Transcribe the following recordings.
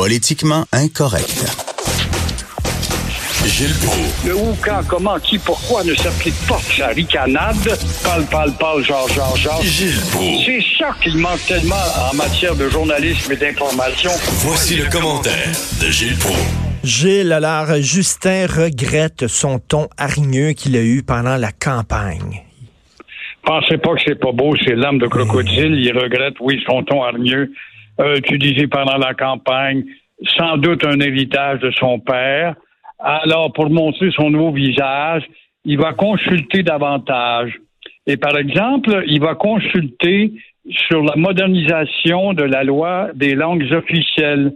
Politiquement incorrect. Gilles Proulx. Le où, quand, comment, qui, pourquoi ne s'applique pas sa ricanade? Parle, parle, parle, genre, genre, genre. Gilles Proulx. C'est ça qu'il manque tellement en matière de journalisme et d'information. Voici le commentaire de Gilles Proulx. Gilles, alors, Justin regrette son ton hargneux qu'il a eu pendant la campagne. Pensez pas que c'est pas beau, c'est l'âme de crocodile. Il regrette, oui, son ton hargneux, utilisé pendant la campagne, sans doute un héritage de son père. Alors, pour montrer son nouveau visage, il va consulter davantage. Et par exemple, il va consulter sur la modernisation de la loi des langues officielles,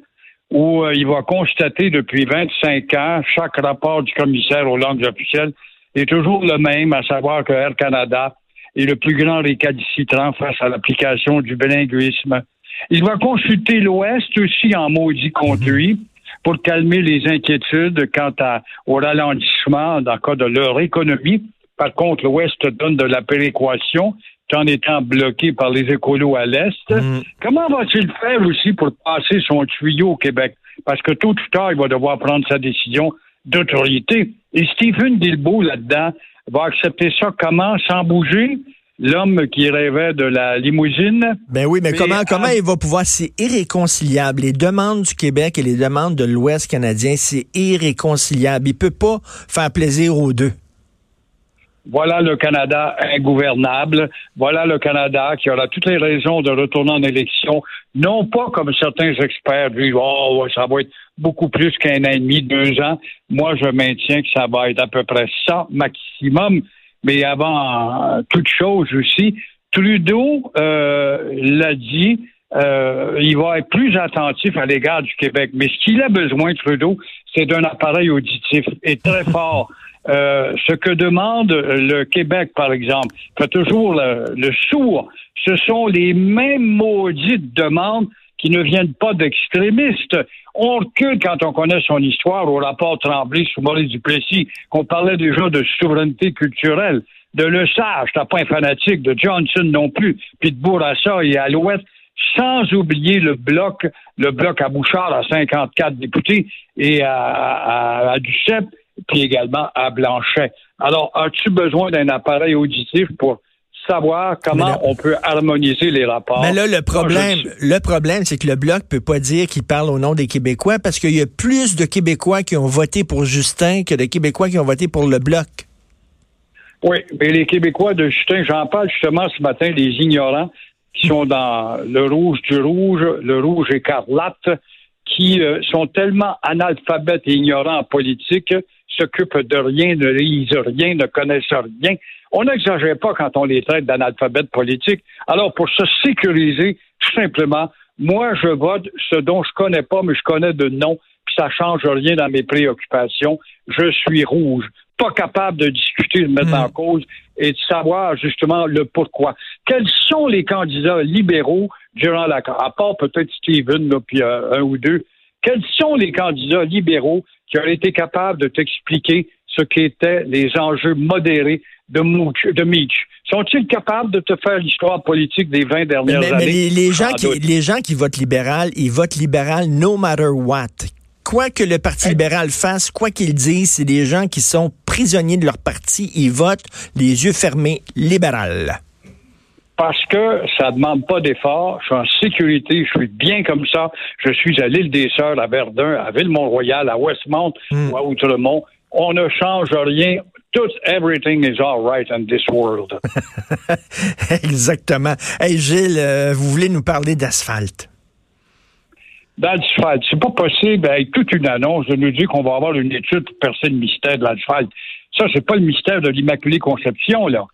où euh, il va constater depuis 25 ans, chaque rapport du commissaire aux langues officielles est toujours le même, à savoir que Air Canada est le plus grand récalcitrant face à l'application du bilinguisme. Il va consulter l'Ouest aussi en maudit lui pour calmer les inquiétudes quant à, au ralentissement dans le cas de leur économie. Par contre, l'Ouest donne de la péréquation tout en étant bloqué par les écolos à l'Est. Mm. Comment va-t-il faire aussi pour passer son tuyau au Québec? Parce que tôt ou tard, il va devoir prendre sa décision d'autorité. Et Stephen Guilbeault, là-dedans, va accepter ça comment? Sans bouger? L'homme qui rêvait de la limousine. Ben oui, mais, comment, comment ah. il va pouvoir, c'est irréconciliable. Les demandes du Québec et les demandes de l'Ouest canadien, c'est irréconciliable. Il peut pas faire plaisir aux deux. Voilà le Canada ingouvernable. Voilà le Canada qui aura toutes les raisons de retourner en élection. Non pas comme certains experts disent, oh, ça va être beaucoup plus qu'un an et demi, deux ans. Moi, je maintiens que ça va être à peu près ça maximum. Mais avant toute chose aussi, Trudeau euh, l'a dit, euh, il va être plus attentif à l'égard du Québec. Mais ce qu'il a besoin, Trudeau, c'est d'un appareil auditif et très fort. Euh, ce que demande le Québec, par exemple, fait toujours le, le sourd. Ce sont les mêmes maudites demandes qui ne viennent pas d'extrémistes. On recule quand on connaît son histoire au rapport Tremblay sous Maurice Duplessis, qu'on parlait déjà de souveraineté culturelle. De Le Sage, t'as pas un fanatique, de Johnson non plus, puis de Bourassa et Alouette, sans oublier le bloc, le bloc à Bouchard à 54 députés et à, à, à puis également à Blanchet. Alors, as-tu besoin d'un appareil auditif pour savoir comment là- on peut harmoniser les rapports? Mais là, le problème, le problème, c'est que le Bloc peut pas dire qu'il parle au nom des Québécois parce qu'il y a plus de Québécois qui ont voté pour Justin que de Québécois qui ont voté pour le Bloc. Oui, mais les Québécois de Justin, j'en parle justement ce matin, les ignorants qui sont dans le rouge du rouge, le rouge écarlate, qui euh, sont tellement analphabètes et ignorants en politique, s'occupent de rien, ne lisent rien, ne connaissent rien. On n'exagère pas quand on les traite d'analphabètes politiques. Alors, pour se sécuriser, tout simplement, moi, je vote ce dont je connais pas, mais je connais de nom, puis ça change rien dans mes préoccupations. Je suis rouge. Pas capable de discuter, de mettre en cause et de savoir justement le pourquoi. Quels sont les candidats libéraux durant la à part peut-être Steven, là, puis euh, un ou deux, quels sont les candidats libéraux qui auraient été capables de t'expliquer ce qu'étaient les enjeux modérés de, Mooch- de Mitch? Sont-ils capables de te faire l'histoire politique des 20 Mais, dernières mais- mais années? les, les gens qui, doute. les gens qui votent libéral, ils votent libéral no matter what. Quoi que le Parti libéral fasse, quoi qu'il dise, c'est des gens qui sont prisonniers de leur parti. Ils votent les yeux fermés libéral. Parce que ça demande pas d'effort. Je suis en sécurité. Je suis bien comme ça. Je suis à l'île des Sœurs, à Verdun, à Ville-Mont-Royal, à Westmount Hmm. ou à Outremont. On ne change rien. Tout, everything is all right in this world. Exactement. Hey Gilles, euh, vous voulez nous parler d'asphalte? Dans l'asphalte, c'est pas possible avec toute une annonce de nous dire qu'on va avoir une étude pour percer le mystère de l'asphalte. Ça, c'est pas le mystère de l'Immaculée Conception, là.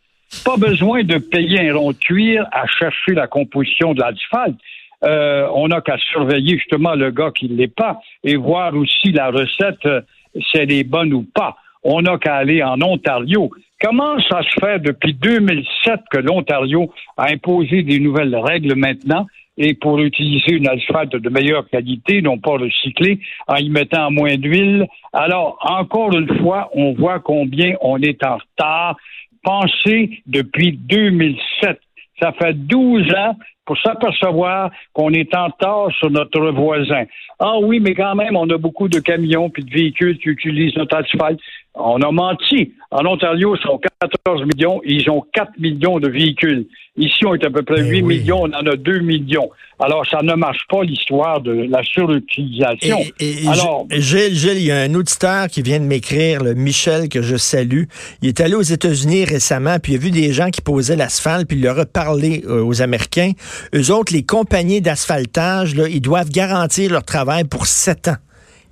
Pas besoin de payer un rond de cuir à chercher la composition de l'asphalte. euh, on n'a qu'à surveiller justement le gars qui ne l'est pas et voir aussi la recette, euh, si elle est bonne ou pas. On n'a qu'à aller en Ontario. Comment ça se fait depuis 2007 que l'Ontario a imposé des nouvelles règles maintenant et pour utiliser une asphalte de meilleure qualité, non pas recyclée, en y mettant moins d'huile? Alors, encore une fois, on voit combien on est en retard. Pensez depuis 2007. Ça fait 12 ans pour s'apercevoir qu'on est en retard sur notre voisin. Ah oui, mais quand même, on a beaucoup de camions puis de véhicules qui utilisent notre asphalte. On a menti. En Ontario, ils sont 14 millions, ils ont 4 millions de véhicules. Ici, on est à peu près 8 Eh oui. millions, on en a 2 millions. Alors, ça ne marche pas l'histoire de la surutilisation. Et, et- et Alors, Gilles, Gilles, il y a un auditeur qui vient de m'écrire, le Michel, que je salue. Il est allé aux États-Unis récemment, puis il a vu des gens qui posaient l'asphalte, puis il leur a parlé euh, aux Américains. Eux autres, les compagnies d'asphaltage, ils doivent garantir leur travail pour sept ans.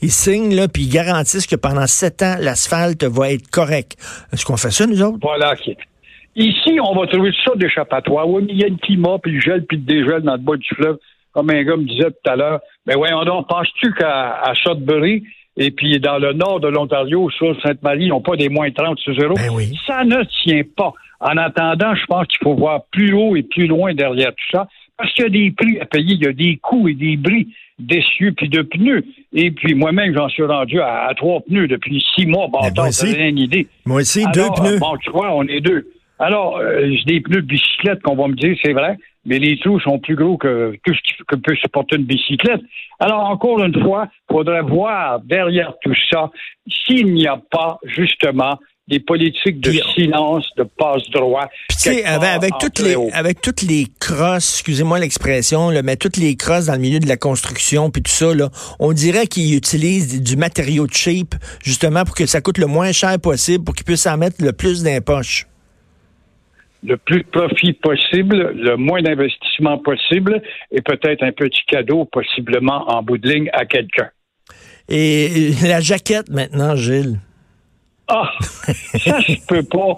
Ils signent, là, puis ils garantissent que pendant sept ans, l'asphalte va être correct. Est-ce qu'on fait ça, nous autres? Voilà. Ici, on va trouver ça d'échappatoire. Oui, mais il y a le climat, puis le gel, puis le dégel dans le bas du fleuve. Comme un gars me disait tout à l'heure. Mais voyons donc, penses-tu qu'à à Sudbury, et puis dans le nord de l'Ontario, sur Sainte-Marie, ils n'ont pas des moins 30 sur zéro? Ben oui. Ça ne tient pas. En attendant, je pense qu'il faut voir plus haut et plus loin derrière tout ça, parce qu'il y a des prix à payer, il y a des coûts et des bris d'essieux puis de pneus. Et puis moi-même, j'en suis rendu à, à trois pneus depuis six mois. Bon, moi aussi. rien une idée. Moi aussi, Alors, deux pneus. Bon, tu vois, on est deux. Alors, euh, j'ai des pneus de bicyclette qu'on va me dire, c'est vrai, mais les trous sont plus gros que tout ce qui- que peut supporter une bicyclette. Alors, encore une fois, il faudrait voir derrière tout ça s'il n'y a pas, justement, des politiques de Puis- silence, de passe-droit. Avec, avec toutes les, avec toutes les crosses, excusez-moi l'expression, mais toutes les crosses dans le milieu de la construction puis tout ça, là, on dirait qu'ils utilisent du matériau cheap, justement, pour que ça coûte le moins cher possible, pour qu'ils puissent en mettre le plus d'impoches. le plus de profit possible, le moins d'investissement possible et peut-être un petit cadeau possiblement en bout de ligne à quelqu'un. Et la jaquette maintenant, Gilles. Ah, ça se peut pas.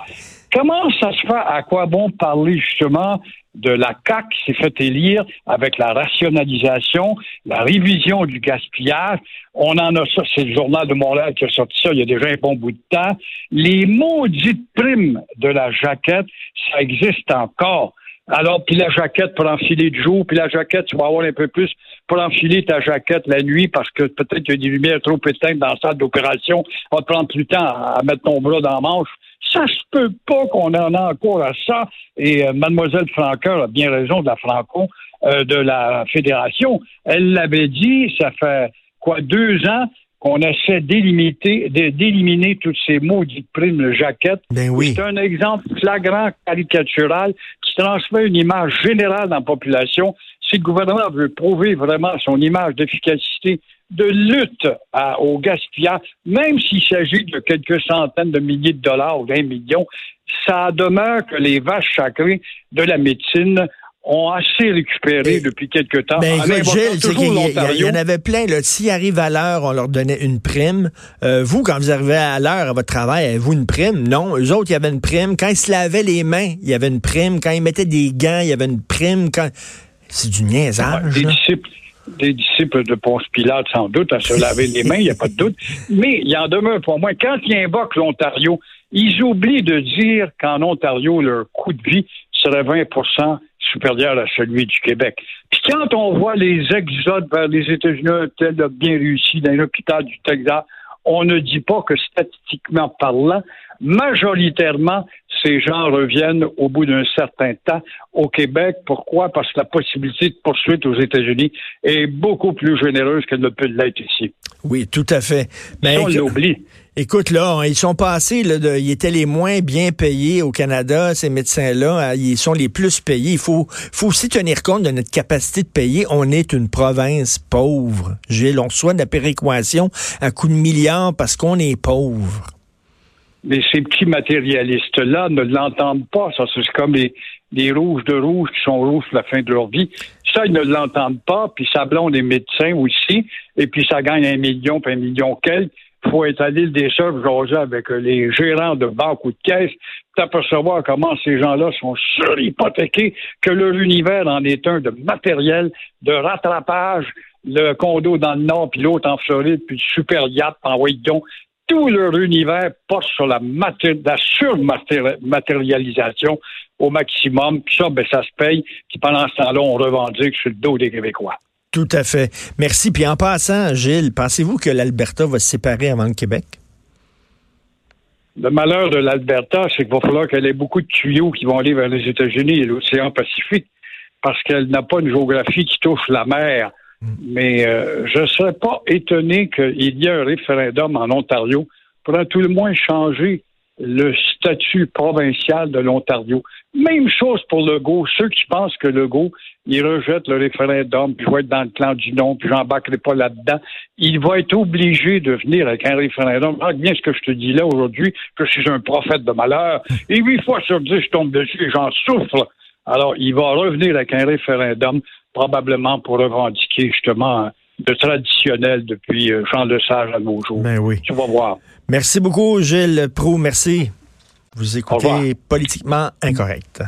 Comment ça se fait? À quoi bon parler justement de la CAC s'est fait élire avec la rationalisation, la révision du gaspillage? On en a ça, c'est le journal de Montréal qui a sorti ça il y a déjà un bon bout de temps. Les maudites primes de la jaquette, ça existe encore. Alors, puis la jaquette pour enfiler de jour, puis la jaquette, tu vas avoir un peu plus pour enfiler ta jaquette la nuit parce que peut-être qu'il y a des lumières trop éteintes dans la salle d'opération. Ça va te prendre plus de temps à mettre ton bras dans la manche. Ça se peut pas qu'on en a encore à ça. Et euh, mademoiselle a bien raison de la Franco, euh, de la Fédération. Elle l'avait dit, ça fait quoi, deux ans qu'on essaie d'éliminer, toutes ces maudites primes de jaquette. Ben oui. C'est un exemple flagrant, caricatural, qui transmet une image générale dans la population. Si le gouvernement veut prouver vraiment son image d'efficacité de lutte à- au gaspillage, même s'il s'agit de quelques centaines de milliers de dollars ou d'un million, ça demeure que les vaches sacrées de la médecine ont assez récupéré depuis quelque temps. Ben, en écoute, invoquant Gilles, c'est toujours qu'il y, y y en avait plein. S'ils arrivent à l'heure, on leur donnait une prime. Euh, vous, quand vous arrivez à l'heure à votre travail, avez-vous une prime? Non. Eux autres, il y avait une prime. Quand ils se lavaient les mains, il y avait une prime. Quand ils mettaient des gants, il y avait une prime. Quand... C'est du niaisage. des disciples, des disciples de Ponce Pilate, sans doute, à se laver les mains, il n'y a pas de doute. Mais il en demeure pour moi. Quand ils invoquent l'Ontario, ils oublient de dire qu'en Ontario, leur coût de vie serait 20 supérieur à celui du Québec. Puis quand on voit les exodes vers les États-Unis, tel bien réussi dans l'hôpital du Texas, on ne dit pas que statistiquement parlant, majoritairement, ces gens reviennent au bout d'un certain temps au Québec. Pourquoi? Parce que la possibilité de poursuite aux États-Unis est beaucoup plus généreuse qu'elle ne peut l'être ici. Oui, tout à fait. Mais on l'oublie. écoute, là, ils sont passés, là, de- ils étaient les moins bien payés au Canada, ces médecins-là. Ils sont les plus payés. Il faut, faut aussi tenir compte de notre capacité de payer. On est une province pauvre. Gilles, on reçoit de la péréquation à coups de milliards parce qu'on est pauvre. Mais ces petits matérialistes-là ne l'entendent pas. Ça, c'est comme les, les rouges de rouge qui sont rouges la fin de leur vie. Ça, ils ne l'entendent pas, puis ça blonde les médecins aussi, et puis ça gagne un million, puis un million quelques. faut être à l'île des Sœurs avec les gérants de banques ou de caisses t'apercevoir comment ces gens-là sont surhypothéqués, que leur univers en est un de matériel, de rattrapage, le condo dans le nord, puis l'autre en Floride, puis le super yacht en Wayton. Tout leur univers porte sur la, la surmatérialisation au maximum. Puis ça, ben, ça se paye. Puis pendant ce temps-là, on revendique sur le dos des Québécois. Tout à fait. Merci. Puis en passant, Gilles, pensez-vous que l'Alberta va se séparer avant le Québec? Le malheur de l'Alberta, c'est qu'il va falloir qu'elle ait beaucoup de tuyaux qui vont aller vers les États-Unis et l'océan Pacifique, parce qu'elle n'a pas une géographie qui touche la mer. Mm. Mais euh, je ne serais pas étonné qu'il y ait un référendum en Ontario pour à tout le moins changer le statut provincial de l'Ontario. Même chose pour Legault. Ceux qui pensent que Legault, il rejette le référendum, puis je être dans le clan du non, puis j'embarquerai pas là-dedans, il va être obligé de venir avec un référendum. Ah, bien ce que je te dis là aujourd'hui, que je suis un prophète de malheur, et huit fois sur dix, je tombe dessus et j'en souffre. Alors, il va revenir avec un référendum, probablement pour revendiquer justement le traditionnel depuis euh, Jean Lesage à nos jours. Ben oui. Tu vas voir. Merci beaucoup, Gilles Proux. Merci. Vous écoutez Politiquement Incorrect.